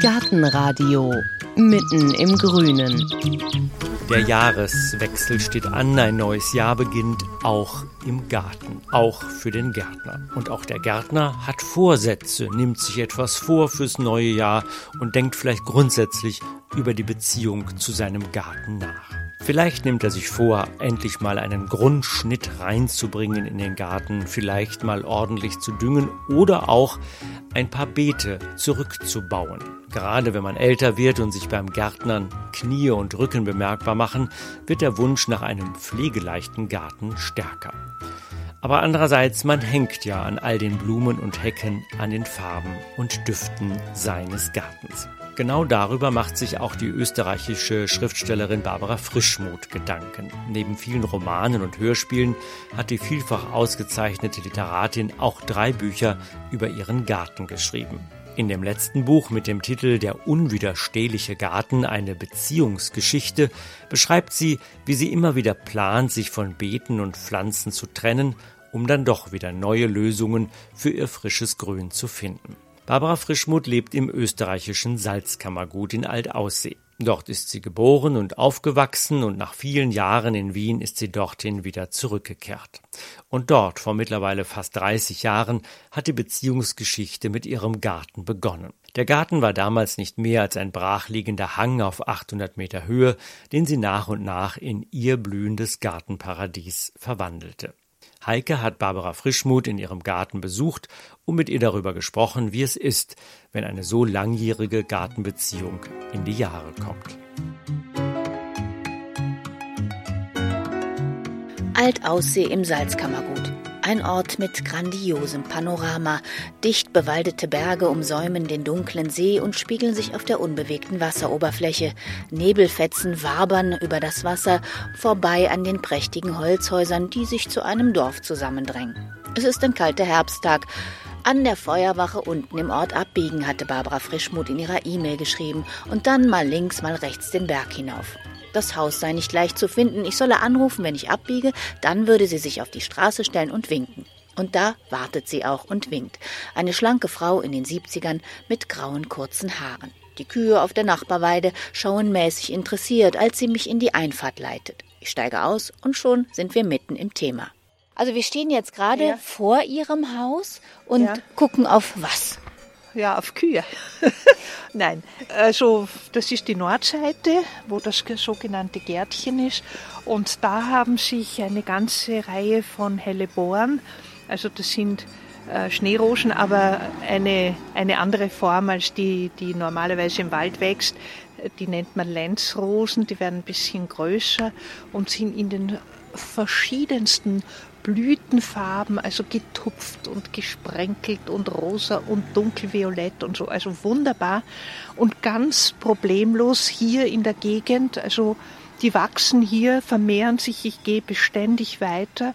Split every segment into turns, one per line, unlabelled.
Gartenradio mitten im Grünen.
Der Jahreswechsel steht an, ein neues Jahr beginnt, auch im Garten, auch für den Gärtner. Und auch der Gärtner hat Vorsätze, nimmt sich etwas vor fürs neue Jahr und denkt vielleicht grundsätzlich über die Beziehung zu seinem Garten nach. Vielleicht nimmt er sich vor, endlich mal einen Grundschnitt reinzubringen in den Garten, vielleicht mal ordentlich zu düngen oder auch ein paar Beete zurückzubauen. Gerade wenn man älter wird und sich beim Gärtnern Knie und Rücken bemerkbar machen, wird der Wunsch nach einem pflegeleichten Garten stärker. Aber andererseits, man hängt ja an all den Blumen und Hecken, an den Farben und Düften seines Gartens. Genau darüber macht sich auch die österreichische Schriftstellerin Barbara Frischmuth Gedanken. Neben vielen Romanen und Hörspielen hat die vielfach ausgezeichnete Literatin auch drei Bücher über ihren Garten geschrieben. In dem letzten Buch mit dem Titel Der unwiderstehliche Garten, eine Beziehungsgeschichte, beschreibt sie, wie sie immer wieder plant, sich von Beeten und Pflanzen zu trennen, um dann doch wieder neue Lösungen für ihr frisches Grün zu finden. Barbara Frischmuth lebt im österreichischen Salzkammergut in Altaussee. Dort ist sie geboren und aufgewachsen und nach vielen Jahren in Wien ist sie dorthin wieder zurückgekehrt. Und dort, vor mittlerweile fast 30 Jahren, hat die Beziehungsgeschichte mit ihrem Garten begonnen. Der Garten war damals nicht mehr als ein brachliegender Hang auf 800 Meter Höhe, den sie nach und nach in ihr blühendes Gartenparadies verwandelte. Heike hat Barbara Frischmuth in ihrem Garten besucht und mit ihr darüber gesprochen, wie es ist, wenn eine so langjährige Gartenbeziehung in die Jahre kommt.
Altaussee im Salzkammergut. Ein Ort mit grandiosem Panorama. Dicht bewaldete Berge umsäumen den dunklen See und spiegeln sich auf der unbewegten Wasseroberfläche. Nebelfetzen wabern über das Wasser, vorbei an den prächtigen Holzhäusern, die sich zu einem Dorf zusammendrängen. Es ist ein kalter Herbsttag. An der Feuerwache unten im Ort abbiegen, hatte Barbara Frischmuth in ihrer E-Mail geschrieben, und dann mal links, mal rechts den Berg hinauf. Das Haus sei nicht leicht zu finden, ich solle anrufen, wenn ich abbiege, dann würde sie sich auf die Straße stellen und winken. Und da wartet sie auch und winkt. Eine schlanke Frau in den Siebzigern mit grauen kurzen Haaren. Die Kühe auf der Nachbarweide schauen mäßig interessiert, als sie mich in die Einfahrt leitet. Ich steige aus und schon sind wir mitten im Thema. Also wir stehen jetzt gerade ja. vor Ihrem Haus und ja. gucken auf was?
Ja, auf Kühe. Nein, also das ist die Nordseite, wo das sogenannte Gärtchen ist. Und da haben sich eine ganze Reihe von Helleboren, also das sind äh, Schneerosen, aber eine, eine andere Form als die, die normalerweise im Wald wächst. Die nennt man Lenzrosen, die werden ein bisschen größer und sind in den verschiedensten Blütenfarben, also getupft und gesprenkelt und rosa und dunkelviolett und so, also wunderbar. Und ganz problemlos hier in der Gegend, also die wachsen hier, vermehren sich, ich gehe beständig weiter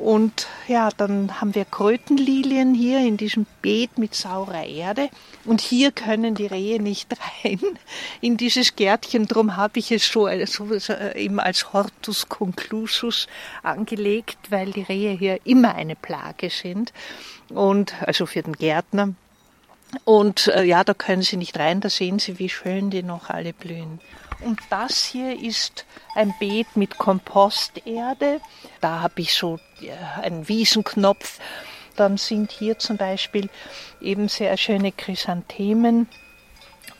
und ja, dann haben wir Krötenlilien hier in diesem Beet mit saurer Erde. Und hier können die Rehe nicht rein in dieses Gärtchen. Drum habe ich es so, so eben als Hortus conclusus angelegt, weil die Rehe hier immer eine Plage sind. Und also für den Gärtner. Und äh, ja, da können Sie nicht rein, da sehen Sie, wie schön die noch alle blühen. Und das hier ist ein Beet mit Komposterde. Da habe ich so einen Wiesenknopf. Dann sind hier zum Beispiel eben sehr schöne Chrysanthemen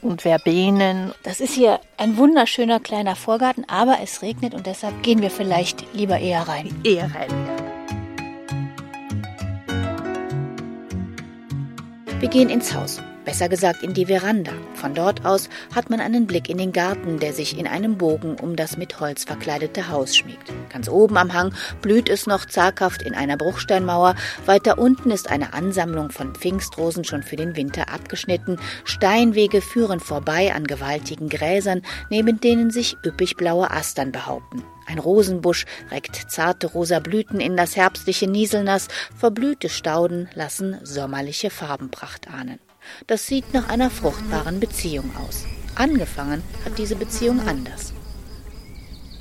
und Verbenen.
Das ist hier ein wunderschöner kleiner Vorgarten, aber es regnet und deshalb gehen wir vielleicht lieber eher rein.
Eher rein.
Wir gehen ins Haus besser gesagt in die Veranda. Von dort aus hat man einen Blick in den Garten, der sich in einem Bogen um das mit Holz verkleidete Haus schmiegt. Ganz oben am Hang blüht es noch zaghaft in einer Bruchsteinmauer, weiter unten ist eine Ansammlung von Pfingstrosen schon für den Winter abgeschnitten, Steinwege führen vorbei an gewaltigen Gräsern, neben denen sich üppig blaue Astern behaupten. Ein Rosenbusch reckt zarte rosa Blüten in das herbstliche Nieselnass, verblühte Stauden lassen sommerliche Farbenpracht ahnen. Das sieht nach einer fruchtbaren Beziehung aus. Angefangen hat diese Beziehung anders.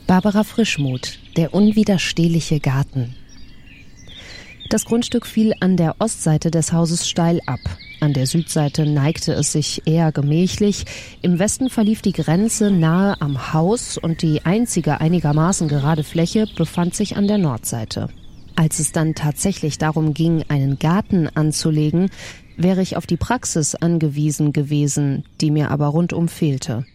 Barbara Frischmuth, der unwiderstehliche Garten. Das Grundstück fiel an der Ostseite des Hauses steil ab. An der Südseite neigte es sich eher gemächlich. Im Westen verlief die Grenze nahe am Haus und die einzige einigermaßen gerade Fläche befand sich an der Nordseite. Als es dann tatsächlich darum ging, einen Garten anzulegen, wäre ich auf die Praxis angewiesen gewesen, die mir aber rundum fehlte.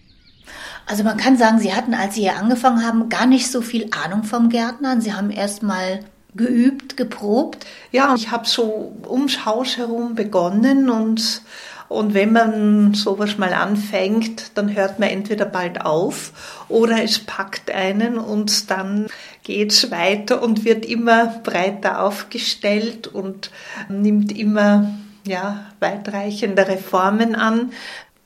Also man kann sagen, Sie hatten, als Sie hier angefangen haben, gar nicht so viel Ahnung vom Gärtnern. Sie haben erst mal geübt, geprobt?
Ja, ich habe so ums Haus herum begonnen und und wenn man sowas mal anfängt, dann hört man entweder bald auf oder es packt einen und dann geht's weiter und wird immer breiter aufgestellt und nimmt immer ja, weitreichende Reformen an.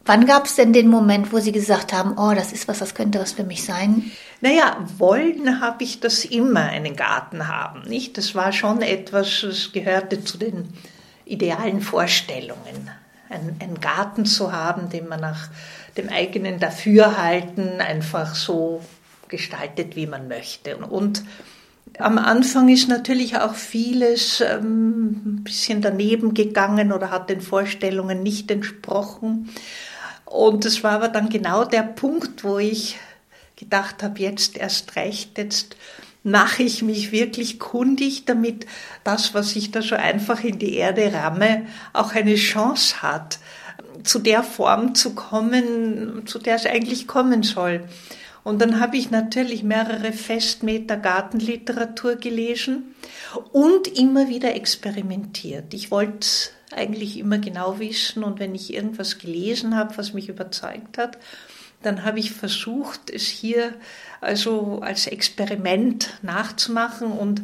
Wann gab es denn den Moment, wo Sie gesagt haben, oh, das ist was, das könnte was für mich sein?
Naja, wollen habe ich das immer, einen Garten haben, nicht? Das war schon etwas, das gehörte zu den idealen Vorstellungen. einen Garten zu haben, den man nach dem eigenen Dafürhalten einfach so gestaltet, wie man möchte. Und am Anfang ist natürlich auch vieles ähm, ein bisschen daneben gegangen oder hat den Vorstellungen nicht entsprochen. Und es war aber dann genau der Punkt, wo ich gedacht habe, jetzt erst recht, jetzt mache ich mich wirklich kundig, damit das, was ich da so einfach in die Erde ramme, auch eine Chance hat, zu der Form zu kommen, zu der es eigentlich kommen soll. Und dann habe ich natürlich mehrere Festmeter Gartenliteratur gelesen und immer wieder experimentiert. Ich wollte eigentlich immer genau wissen und wenn ich irgendwas gelesen habe, was mich überzeugt hat, dann habe ich versucht, es hier also als Experiment nachzumachen und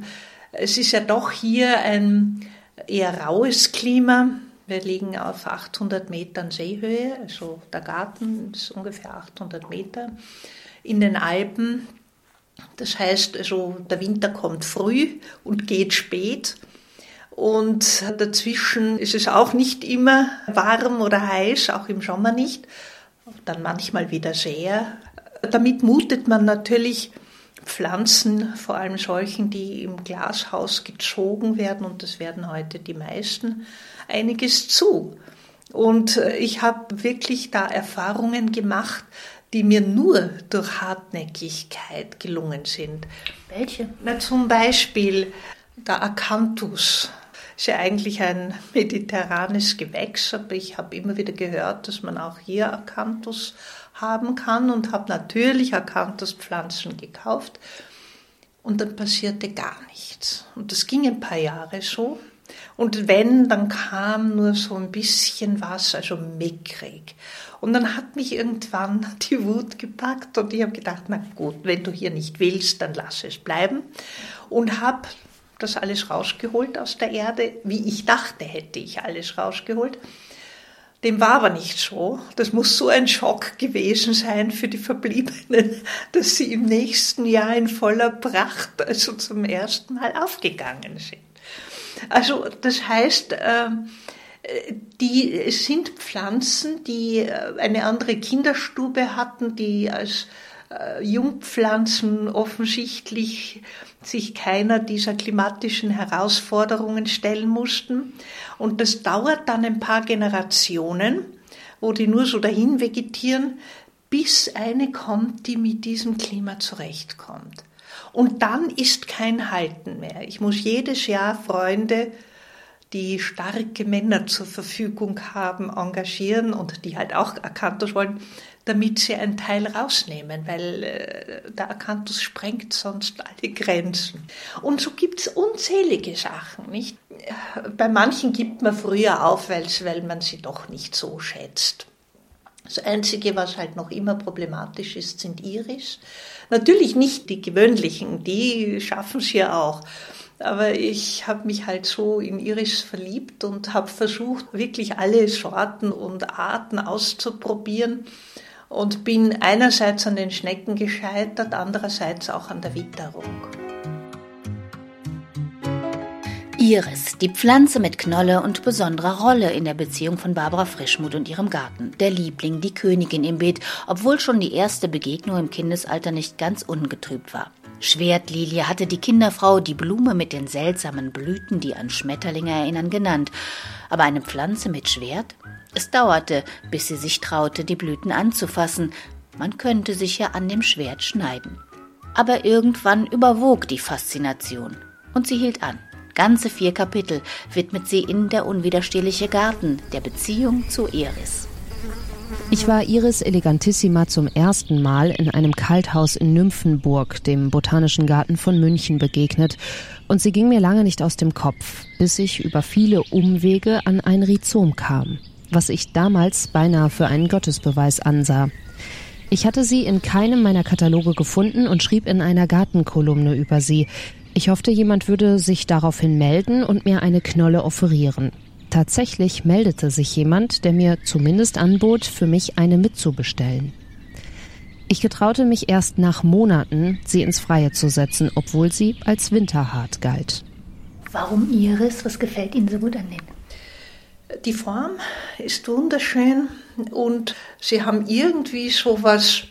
es ist ja doch hier ein eher raues Klima. Wir liegen auf 800 Metern Seehöhe, also der Garten ist ungefähr 800 Meter in den Alpen. Das heißt, also der Winter kommt früh und geht spät. Und dazwischen ist es auch nicht immer warm oder heiß, auch im Sommer nicht. Dann manchmal wieder sehr. Damit mutet man natürlich Pflanzen, vor allem solchen, die im Glashaus gezogen werden, und das werden heute die meisten, einiges zu. Und ich habe wirklich da Erfahrungen gemacht, die mir nur durch Hartnäckigkeit gelungen sind.
Welche?
Na, zum Beispiel der Acanthus ist ja eigentlich ein mediterranes Gewächs, aber ich habe immer wieder gehört, dass man auch hier Acanthus haben kann und habe natürlich Acanthus-Pflanzen gekauft. Und dann passierte gar nichts. Und das ging ein paar Jahre so. Und wenn, dann kam nur so ein bisschen was, also mickrig. Und dann hat mich irgendwann die Wut gepackt und ich habe gedacht, na gut, wenn du hier nicht willst, dann lass es bleiben. Und habe das alles rausgeholt aus der Erde, wie ich dachte, hätte ich alles rausgeholt. Dem war aber nicht so. Das muss so ein Schock gewesen sein für die Verbliebenen, dass sie im nächsten Jahr in voller Pracht, also zum ersten Mal aufgegangen sind. Also das heißt, ähm, die sind Pflanzen, die äh, eine andere Kinderstube hatten, die als äh, Jungpflanzen offensichtlich sich keiner dieser klimatischen Herausforderungen stellen mussten. Und das dauert dann ein paar Generationen, wo die nur so dahin vegetieren, bis eine kommt, die mit diesem Klima zurechtkommt. Und dann ist kein Halten mehr. Ich muss jedes Jahr Freunde die starke Männer zur Verfügung haben, engagieren und die halt auch Akanthus wollen, damit sie einen Teil rausnehmen, weil äh, der Akanthus sprengt sonst alle Grenzen. Und so gibt es unzählige Sachen, nicht? Bei manchen gibt man früher auf, weil man sie doch nicht so schätzt. Das Einzige, was halt noch immer problematisch ist, sind Iris. Natürlich nicht die gewöhnlichen, die schaffen es ja auch. Aber ich habe mich halt so in Iris verliebt und habe versucht, wirklich alle Sorten und Arten auszuprobieren und bin einerseits an den Schnecken gescheitert, andererseits auch an der Witterung.
Iris, die Pflanze mit Knolle und besonderer Rolle in der Beziehung von Barbara Frischmuth und ihrem Garten. Der Liebling, die Königin im Beet, obwohl schon die erste Begegnung im Kindesalter nicht ganz ungetrübt war. Schwertlilie hatte die Kinderfrau die Blume mit den seltsamen Blüten, die an Schmetterlinge erinnern, genannt. Aber eine Pflanze mit Schwert? Es dauerte, bis sie sich traute, die Blüten anzufassen. Man könnte sich ja an dem Schwert schneiden. Aber irgendwann überwog die Faszination. Und sie hielt an. Ganze vier Kapitel widmet sie in Der unwiderstehliche Garten der Beziehung zu Iris.
Ich war Iris Elegantissima zum ersten Mal in einem Kalthaus in Nymphenburg, dem Botanischen Garten von München, begegnet, und sie ging mir lange nicht aus dem Kopf, bis ich über viele Umwege an ein Rhizom kam, was ich damals beinahe für einen Gottesbeweis ansah. Ich hatte sie in keinem meiner Kataloge gefunden und schrieb in einer Gartenkolumne über sie. Ich hoffte, jemand würde sich daraufhin melden und mir eine Knolle offerieren. Tatsächlich meldete sich jemand, der mir zumindest anbot, für mich eine mitzubestellen. Ich getraute mich erst nach Monaten, sie ins Freie zu setzen, obwohl sie als winterhart galt.
Warum Iris? Was gefällt Ihnen so gut an denen?
Die Form ist wunderschön und sie haben irgendwie so was,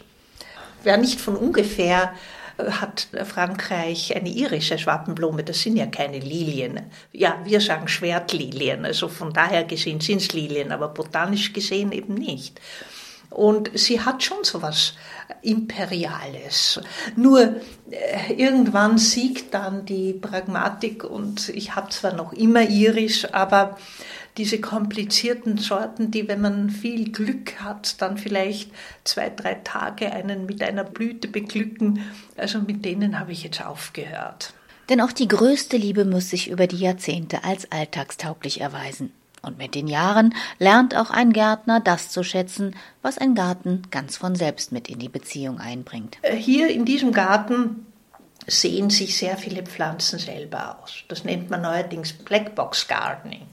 wer nicht von ungefähr hat Frankreich eine irische Schwappenblume. Das sind ja keine Lilien. Ja, wir sagen Schwertlilien. Also von daher gesehen sind es Lilien, aber botanisch gesehen eben nicht. Und sie hat schon so was Imperiales. Nur äh, irgendwann siegt dann die Pragmatik und ich habe zwar noch immer irisch, aber diese komplizierten Sorten, die, wenn man viel Glück hat, dann vielleicht zwei, drei Tage einen mit einer Blüte beglücken, also mit denen habe ich jetzt aufgehört.
Denn auch die größte Liebe muss sich über die Jahrzehnte als alltagstauglich erweisen. Und mit den Jahren lernt auch ein Gärtner das zu schätzen, was ein Garten ganz von selbst mit in die Beziehung einbringt.
Äh, hier in diesem Garten sehen sich sehr viele Pflanzen selber aus. Das nennt man neuerdings Blackbox Gardening.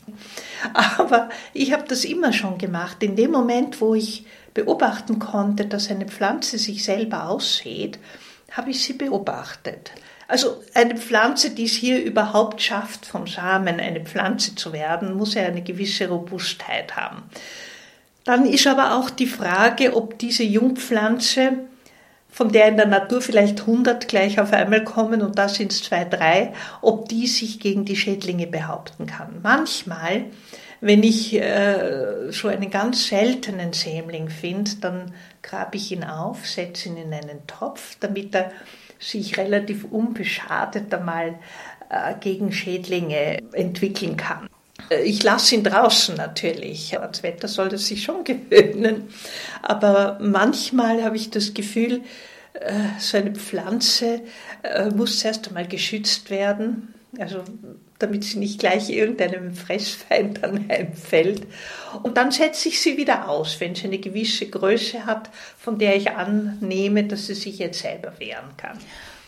Aber ich habe das immer schon gemacht. In dem Moment, wo ich beobachten konnte, dass eine Pflanze sich selber aussieht, habe ich sie beobachtet. Also eine Pflanze, die es hier überhaupt schafft, vom Samen eine Pflanze zu werden, muss ja eine gewisse Robustheit haben. Dann ist aber auch die Frage, ob diese Jungpflanze von der in der Natur vielleicht 100 gleich auf einmal kommen und da sind es zwei, drei, ob die sich gegen die Schädlinge behaupten kann. Manchmal, wenn ich äh, so einen ganz seltenen Sämling finde, dann grabe ich ihn auf, setze ihn in einen Topf, damit er sich relativ unbeschadet einmal äh, gegen Schädlinge entwickeln kann. Ich lasse ihn draußen natürlich. Ans Wetter soll er sich schon gewöhnen. Aber manchmal habe ich das Gefühl, äh, so eine Pflanze äh, muss zuerst einmal geschützt werden. Also damit sie nicht gleich irgendeinem Fressfeind anheimfällt. Und dann setze ich sie wieder aus, wenn sie eine gewisse Größe hat, von der ich annehme, dass sie sich jetzt selber wehren kann.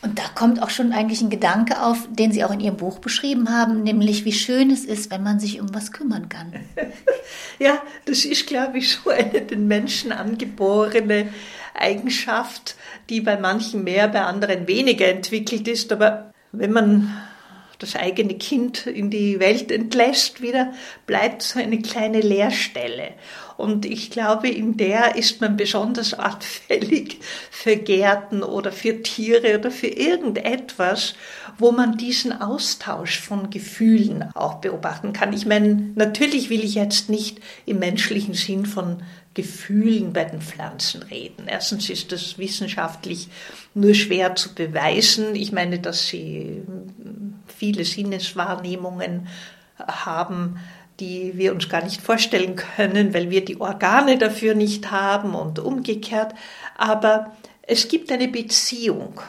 Und da kommt auch schon eigentlich ein Gedanke auf, den Sie auch in Ihrem Buch beschrieben haben, nämlich wie schön es ist, wenn man sich um was kümmern kann.
ja, das ist, glaube ich, so eine den Menschen angeborene Eigenschaft, die bei manchen mehr, bei anderen weniger entwickelt ist. Aber wenn man das eigene Kind in die Welt entlässt wieder, bleibt so eine kleine Leerstelle. Und ich glaube, in der ist man besonders anfällig für Gärten oder für Tiere oder für irgendetwas, wo man diesen Austausch von Gefühlen auch beobachten kann. Ich meine, natürlich will ich jetzt nicht im menschlichen Sinn von Gefühlen bei den Pflanzen reden. Erstens ist das wissenschaftlich nur schwer zu beweisen. Ich meine, dass sie viele Sinneswahrnehmungen haben, die wir uns gar nicht vorstellen können, weil wir die Organe dafür nicht haben und umgekehrt. Aber es gibt eine Beziehung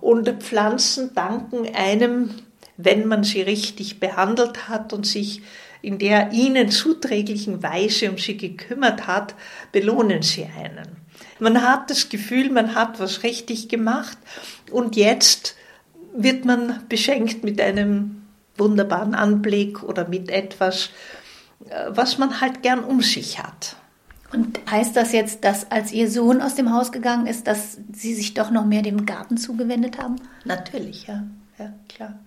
und Pflanzen danken einem, wenn man sie richtig behandelt hat und sich in der ihnen zuträglichen Weise um sie gekümmert hat, belohnen sie einen. Man hat das Gefühl, man hat was richtig gemacht und jetzt wird man beschenkt mit einem wunderbaren Anblick oder mit etwas, äh, was man halt gern um sich hat.
Und heißt das jetzt, dass als Ihr Sohn aus dem Haus gegangen ist, dass Sie sich doch noch mehr dem Garten zugewendet haben?
Natürlich, ja, ja klar.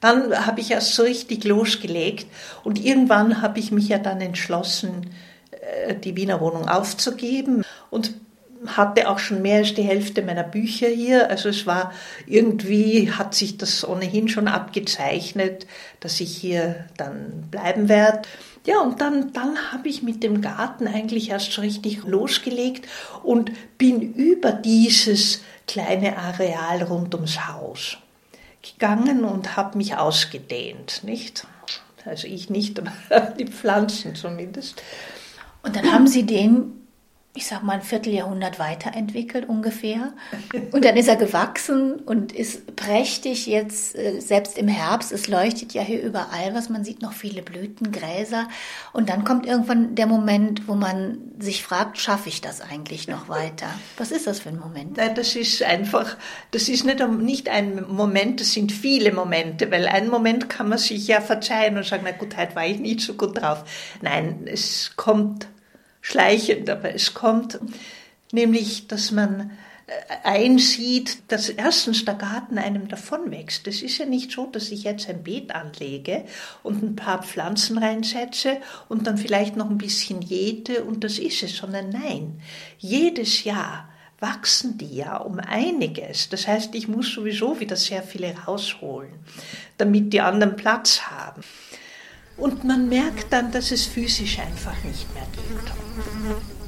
Dann habe ich erst so richtig losgelegt und irgendwann habe ich mich ja dann entschlossen, äh, die Wiener Wohnung aufzugeben und hatte auch schon mehr als die Hälfte meiner Bücher hier. Also es war irgendwie, hat sich das ohnehin schon abgezeichnet, dass ich hier dann bleiben werde. Ja, und dann, dann habe ich mit dem Garten eigentlich erst so richtig losgelegt und bin über dieses kleine Areal rund ums Haus gegangen und habe mich ausgedehnt, nicht? Also ich nicht, aber die Pflanzen zumindest.
Und dann haben Sie den ich sag mal, ein Vierteljahrhundert weiterentwickelt ungefähr. Und dann ist er gewachsen und ist prächtig jetzt, äh, selbst im Herbst. Es leuchtet ja hier überall, was man sieht, noch viele Blüten, Gräser. Und dann kommt irgendwann der Moment, wo man sich fragt, schaffe ich das eigentlich noch weiter? Was ist das für ein Moment?
Nein, das ist einfach, das ist nicht, nicht ein Moment, das sind viele Momente, weil einen Moment kann man sich ja verzeihen und sagen, na gut, heute war ich nicht so gut drauf. Nein, es kommt schleichend, aber es kommt, nämlich, dass man äh, einsieht, dass erstens der Garten einem davonwächst. Es ist ja nicht so, dass ich jetzt ein Beet anlege und ein paar Pflanzen reinsetze und dann vielleicht noch ein bisschen Jete und das ist es, sondern nein, jedes Jahr wachsen die ja um einiges. Das heißt, ich muss sowieso wieder sehr viele rausholen, damit die anderen Platz haben. Und man merkt dann, dass es physisch einfach nicht mehr geht.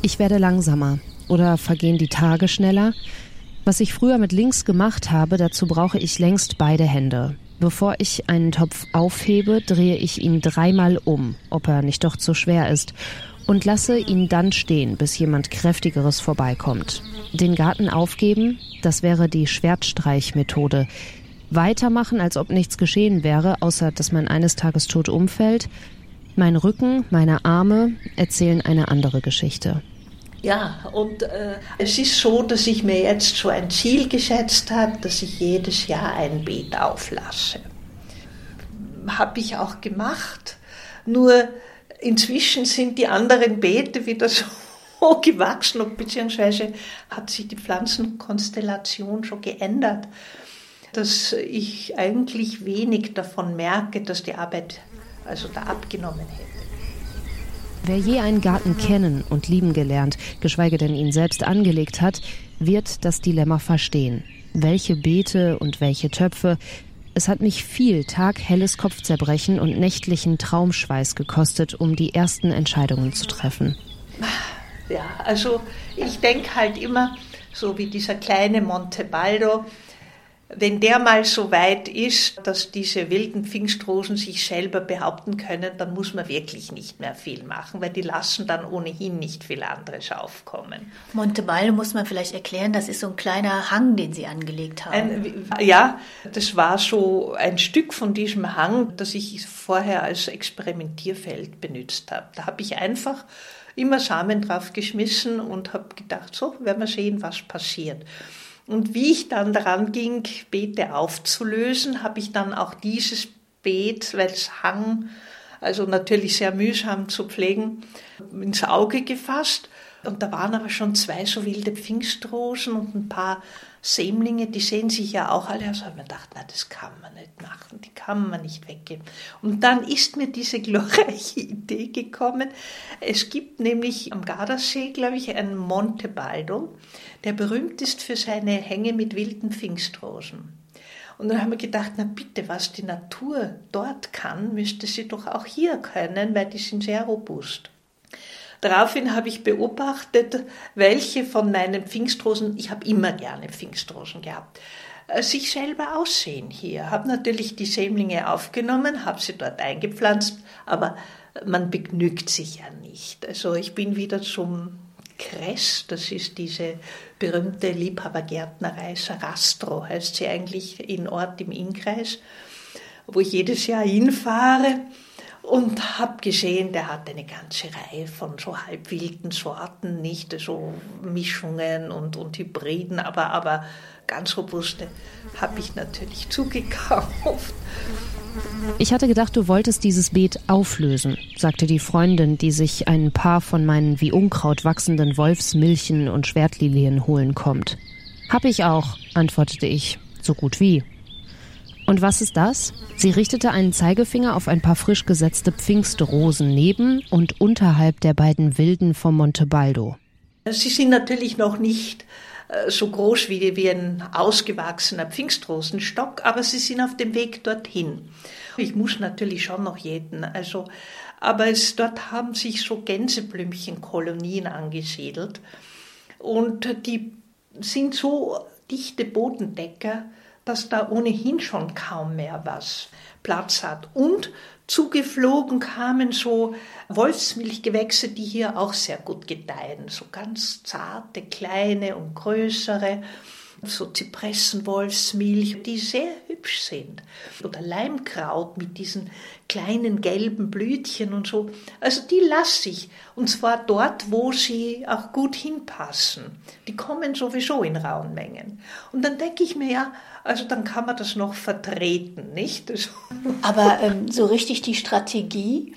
Ich werde langsamer oder vergehen die Tage schneller. Was ich früher mit links gemacht habe, dazu brauche ich längst beide Hände. Bevor ich einen Topf aufhebe, drehe ich ihn dreimal um, ob er nicht doch zu schwer ist, und lasse ihn dann stehen, bis jemand kräftigeres vorbeikommt. Den Garten aufgeben, das wäre die Schwertstreichmethode, weitermachen, als ob nichts geschehen wäre, außer dass man eines Tages tot umfällt. Mein Rücken, meine Arme erzählen eine andere Geschichte.
Ja, und äh, es ist so, dass ich mir jetzt so ein Ziel gesetzt habe, dass ich jedes Jahr ein Beet auflasse. Habe ich auch gemacht. Nur inzwischen sind die anderen Beete wieder so gewachsen, beziehungsweise hat sich die Pflanzenkonstellation schon geändert dass ich eigentlich wenig davon merke, dass die Arbeit also da abgenommen hätte.
Wer je einen Garten kennen und lieben gelernt, geschweige denn ihn selbst angelegt hat, wird das Dilemma verstehen. Welche Beete und welche Töpfe. Es hat mich viel taghelles Kopfzerbrechen und nächtlichen Traumschweiß gekostet, um die ersten Entscheidungen zu treffen.
Ja, also ich denke halt immer, so wie dieser kleine Montebaldo, wenn der mal so weit ist, dass diese wilden Pfingstrosen sich selber behaupten können, dann muss man wirklich nicht mehr viel machen, weil die lassen dann ohnehin nicht viel anderes aufkommen.
Monteballo muss man vielleicht erklären, das ist so ein kleiner Hang, den Sie angelegt haben.
Ein, ja, das war so ein Stück von diesem Hang, das ich vorher als Experimentierfeld benutzt habe. Da habe ich einfach immer Samen drauf geschmissen und habe gedacht, so werden wir sehen, was passiert. Und wie ich dann daran ging, Beete aufzulösen, habe ich dann auch dieses Beet, weil es hang, also natürlich sehr mühsam zu pflegen, ins Auge gefasst. Und da waren aber schon zwei so wilde Pfingstrosen und ein paar Sämlinge, die sehen sich ja auch alle aus. Da habe ich mir gedacht, na, das kann man nicht machen, die kann man nicht weggeben. Und dann ist mir diese glorreiche Idee gekommen. Es gibt nämlich am Gardasee, glaube ich, einen Montebaldo, der berühmt ist für seine Hänge mit wilden Pfingstrosen. Und dann haben wir gedacht, na bitte, was die Natur dort kann, müsste sie doch auch hier können, weil die sind sehr robust. Daraufhin habe ich beobachtet, welche von meinen Pfingstrosen, ich habe immer gerne Pfingstrosen gehabt, äh, sich selber aussehen hier. Habe natürlich die Sämlinge aufgenommen, habe sie dort eingepflanzt, aber man begnügt sich ja nicht. Also ich bin wieder zum Kress, das ist diese berühmte Liebhabergärtnerei, Sarastro heißt sie eigentlich in Ort im Innkreis, wo ich jedes Jahr hinfahre und habe gesehen, der hat eine ganze Reihe von so halbwilden Sorten, nicht so Mischungen und, und Hybriden, aber, aber ganz robuste habe ich natürlich zugekauft.
Ich hatte gedacht, du wolltest dieses Beet auflösen, sagte die Freundin, die sich ein paar von meinen wie Unkraut wachsenden Wolfsmilchen und Schwertlilien holen kommt. Hab ich auch, antwortete ich, so gut wie. Und was ist das? Sie richtete einen Zeigefinger auf ein paar frisch gesetzte Pfingstrosen neben und unterhalb der beiden Wilden vom Montebaldo.
Sie sind natürlich noch nicht äh, so groß wie, wie ein ausgewachsener Pfingstrosenstock, aber sie sind auf dem Weg dorthin. Ich muss natürlich schon noch jeden, also, aber es, dort haben sich so Gänseblümchenkolonien angesiedelt und die sind so dichte Bodendecker, dass da ohnehin schon kaum mehr was Platz hat. Und zugeflogen kamen so Wolfsmilchgewächse, die hier auch sehr gut gedeihen, so ganz zarte, kleine und größere so Zypressenwolfsmilch, die sehr hübsch sind. Oder Leimkraut mit diesen kleinen gelben Blütchen und so. Also die lasse ich. Und zwar dort, wo sie auch gut hinpassen. Die kommen sowieso in rauen Mengen. Und dann denke ich mir ja, also dann kann man das noch vertreten, nicht?
Aber ähm, so richtig die Strategie,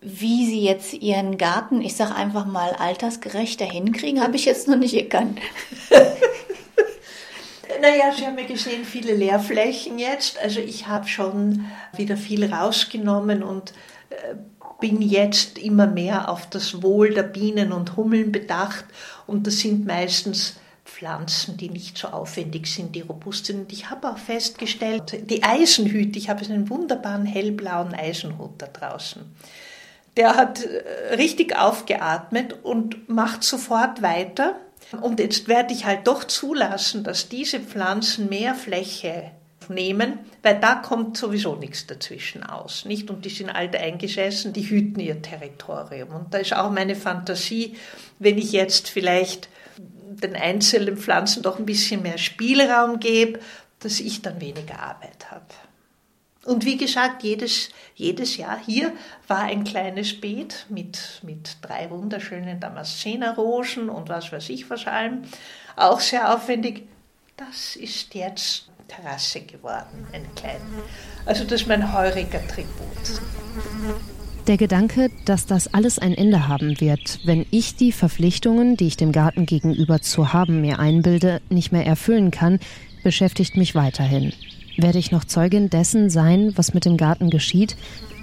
wie Sie jetzt Ihren Garten, ich sage einfach mal, altersgerechter hinkriegen, habe ich jetzt noch nicht erkannt.
Naja, Sie haben ja gesehen, viele Leerflächen jetzt. Also ich habe schon wieder viel rausgenommen und äh, bin jetzt immer mehr auf das Wohl der Bienen und Hummeln bedacht. Und das sind meistens Pflanzen, die nicht so aufwendig sind, die robust sind. Und ich habe auch festgestellt, die Eisenhüte, ich habe einen wunderbaren hellblauen Eisenhut da draußen. Der hat äh, richtig aufgeatmet und macht sofort weiter und jetzt werde ich halt doch zulassen, dass diese Pflanzen mehr Fläche nehmen, weil da kommt sowieso nichts dazwischen aus, nicht? Und die sind alt eingesessen, die hüten ihr Territorium. Und da ist auch meine Fantasie, wenn ich jetzt vielleicht den einzelnen Pflanzen doch ein bisschen mehr Spielraum gebe, dass ich dann weniger Arbeit habe. Und wie gesagt, jedes, jedes Jahr hier war ein kleines Beet mit, mit drei wunderschönen Damaszenerrosen und was weiß ich was allem. Auch sehr aufwendig. Das ist jetzt Terrasse geworden, eine kleine. Also das ist mein heuriger Tribut.
Der Gedanke, dass das alles ein Ende haben wird, wenn ich die Verpflichtungen, die ich dem Garten gegenüber zu haben mir einbilde, nicht mehr erfüllen kann, beschäftigt mich weiterhin. Werde ich noch Zeugin dessen sein, was mit dem Garten geschieht,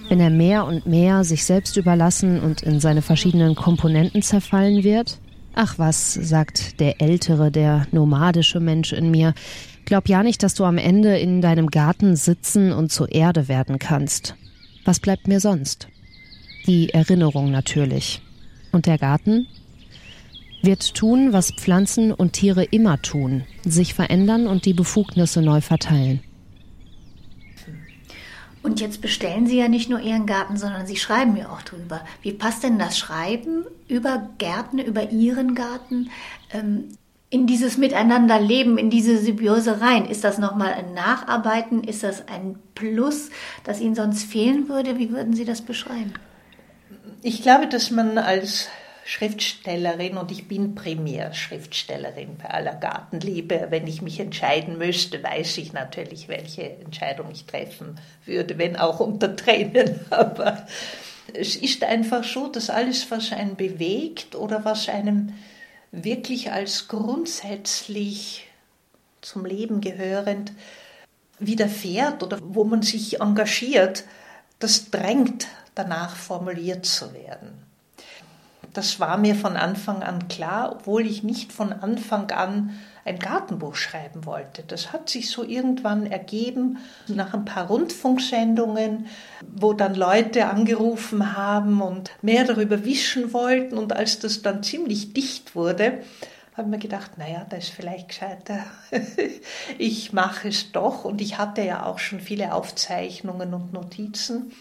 wenn er mehr und mehr sich selbst überlassen und in seine verschiedenen Komponenten zerfallen wird? Ach was, sagt der ältere, der nomadische Mensch in mir, glaub ja nicht, dass du am Ende in deinem Garten sitzen und zur Erde werden kannst. Was bleibt mir sonst? Die Erinnerung natürlich. Und der Garten? Wird tun, was Pflanzen und Tiere immer tun, sich verändern und die Befugnisse neu verteilen.
Und jetzt bestellen Sie ja nicht nur Ihren Garten, sondern Sie schreiben ja auch drüber. Wie passt denn das Schreiben über Gärten, über Ihren Garten ähm, in dieses Miteinanderleben, in diese Symbiose rein? Ist das nochmal ein Nacharbeiten? Ist das ein Plus, das Ihnen sonst fehlen würde? Wie würden Sie das beschreiben?
Ich glaube, dass man als Schriftstellerin und ich bin primär Schriftstellerin bei aller Gartenliebe. Wenn ich mich entscheiden müsste, weiß ich natürlich, welche Entscheidung ich treffen würde, wenn auch unter Tränen. Aber es ist einfach so, dass alles, was einen bewegt oder was einem wirklich als grundsätzlich zum Leben gehörend widerfährt oder wo man sich engagiert, das drängt danach formuliert zu werden. Das war mir von Anfang an klar, obwohl ich nicht von Anfang an ein Gartenbuch schreiben wollte. Das hat sich so irgendwann ergeben nach ein paar Rundfunksendungen, wo dann Leute angerufen haben und mehr darüber wischen wollten. Und als das dann ziemlich dicht wurde, habe ich mir gedacht, naja, da ist vielleicht gescheiter. ich mache es doch. Und ich hatte ja auch schon viele Aufzeichnungen und Notizen.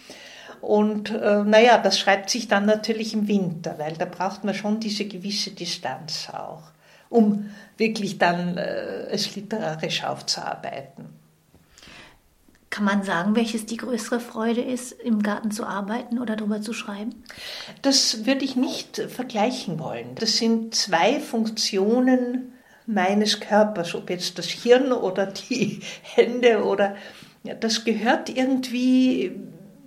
Und äh, naja, das schreibt sich dann natürlich im Winter, weil da braucht man schon diese gewisse Distanz auch, um wirklich dann äh, es literarisch aufzuarbeiten.
Kann man sagen, welches die größere Freude ist, im Garten zu arbeiten oder darüber zu schreiben?
Das würde ich nicht vergleichen wollen. Das sind zwei Funktionen meines Körpers, ob jetzt das Hirn oder die Hände oder ja, das gehört irgendwie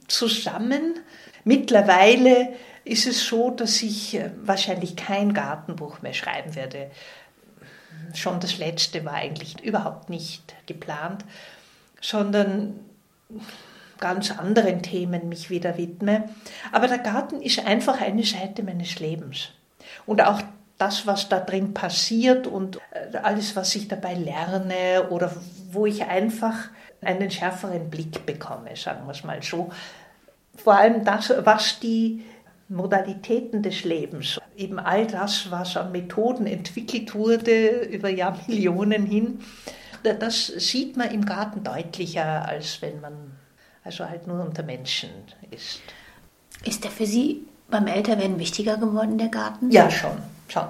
zusammen. Mittlerweile ist es so, dass ich äh, wahrscheinlich kein Gartenbuch mehr schreiben werde. Schon das letzte war eigentlich überhaupt nicht geplant, sondern ganz anderen Themen mich wieder widme. Aber der Garten ist einfach eine Seite meines Lebens. Und auch das, was da drin passiert und äh, alles, was ich dabei lerne oder wo ich einfach einen schärferen Blick bekomme, sagen wir es mal so. Vor allem das, was die Modalitäten des Lebens, eben all das, was an Methoden entwickelt wurde über Jahrmillionen hin, das sieht man im Garten deutlicher, als wenn man also halt nur unter Menschen ist.
Ist der für Sie beim Älterwerden wichtiger geworden, der Garten?
Ja, schon, schon.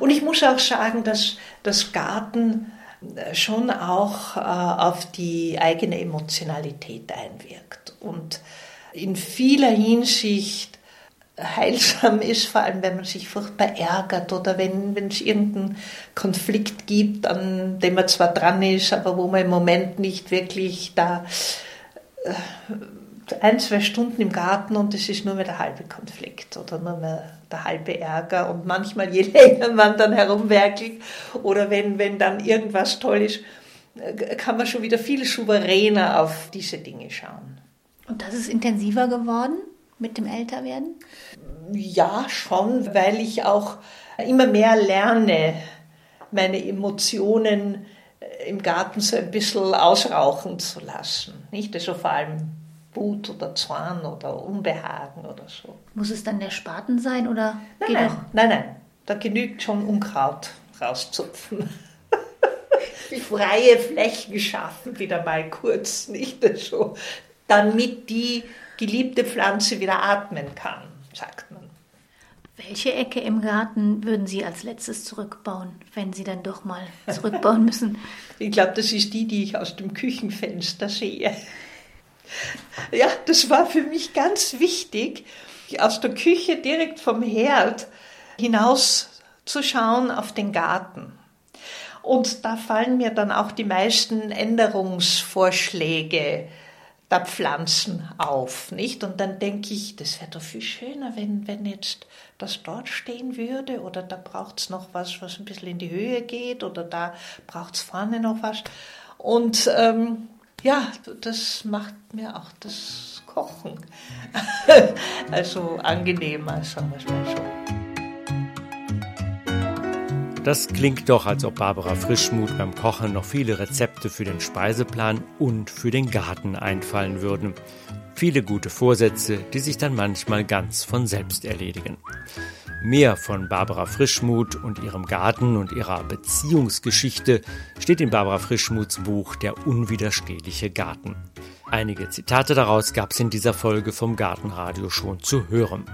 Und ich muss auch sagen, dass das Garten schon auch äh, auf die eigene Emotionalität einwirkt. Und in vieler Hinsicht heilsam ist, vor allem wenn man sich furchtbar ärgert oder wenn, wenn es irgendeinen Konflikt gibt, an dem man zwar dran ist, aber wo man im Moment nicht wirklich da äh, ein, zwei Stunden im Garten und es ist nur mehr der halbe Konflikt oder nur mehr der halbe Ärger und manchmal je länger man dann herumwerkelt oder wenn, wenn dann irgendwas toll ist, äh, kann man schon wieder viel souveräner auf diese Dinge schauen.
Und das ist intensiver geworden mit dem Älterwerden?
Ja, schon, weil ich auch immer mehr lerne, meine Emotionen äh, im Garten so ein bisschen ausrauchen zu lassen. Nicht? Also vor allem Wut oder Zorn oder Unbehagen oder so.
Muss es dann der Spaten sein oder
nein, nein, auch? nein, nein, da genügt schon Unkraut rauszupfen. Freie Flächen schaffen, wieder mal kurz, nicht so, damit die geliebte Pflanze wieder atmen kann, sagt man.
Welche Ecke im Garten würden Sie als letztes zurückbauen, wenn Sie dann doch mal zurückbauen müssen?
ich glaube, das ist die, die ich aus dem Küchenfenster sehe. Ja, das war für mich ganz wichtig, aus der Küche direkt vom Herd hinaus zu schauen auf den Garten. Und da fallen mir dann auch die meisten Änderungsvorschläge der Pflanzen auf, nicht? Und dann denke ich, das wäre doch viel schöner, wenn, wenn jetzt das dort stehen würde oder da braucht es noch was, was ein bisschen in die Höhe geht oder da braucht es vorne noch was. Und ähm, ja, das macht mir auch das Kochen also angenehmer, sagen wir es mal so.
Das klingt doch, als ob Barbara Frischmuth beim Kochen noch viele Rezepte für den Speiseplan und für den Garten einfallen würden. Viele gute Vorsätze, die sich dann manchmal ganz von selbst erledigen. Mehr von Barbara Frischmuth und ihrem Garten und ihrer Beziehungsgeschichte steht in Barbara Frischmuths Buch Der unwiderstehliche Garten. Einige Zitate daraus gab es in dieser Folge vom Gartenradio schon zu hören.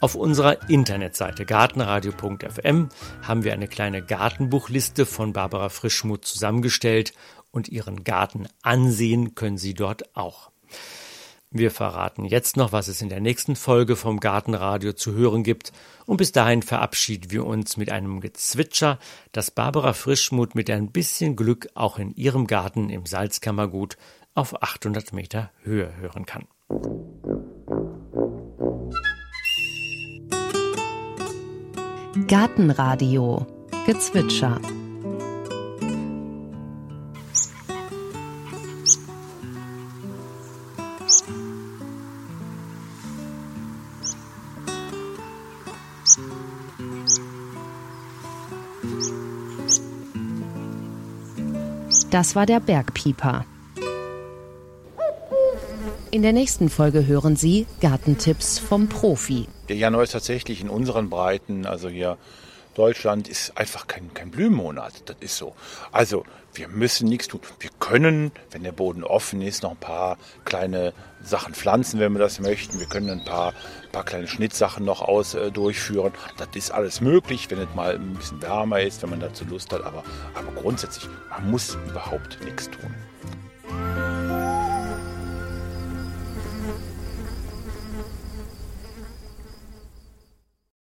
Auf unserer Internetseite gartenradio.fm haben wir eine kleine Gartenbuchliste von Barbara Frischmuth zusammengestellt und ihren Garten ansehen können Sie dort auch. Wir verraten jetzt noch, was es in der nächsten Folge vom Gartenradio zu hören gibt. Und bis dahin verabschieden wir uns mit einem Gezwitscher, das Barbara Frischmuth mit ein bisschen Glück auch in ihrem Garten im Salzkammergut auf 800 Meter Höhe hören kann.
Gartenradio Gezwitscher Das war der Bergpieper. In der nächsten Folge hören Sie Gartentipps vom Profi.
Der Januar ist tatsächlich in unseren Breiten, also hier Deutschland, ist einfach kein, kein Blühmonat. Das ist so. Also wir müssen nichts tun. Wir können, wenn der Boden offen ist, noch ein paar kleine Sachen pflanzen, wenn wir das möchten. Wir können ein paar, paar kleine Schnittsachen noch aus äh, durchführen. Das ist alles möglich, wenn es mal ein bisschen wärmer ist, wenn man dazu Lust hat. Aber, aber grundsätzlich, man muss überhaupt nichts tun.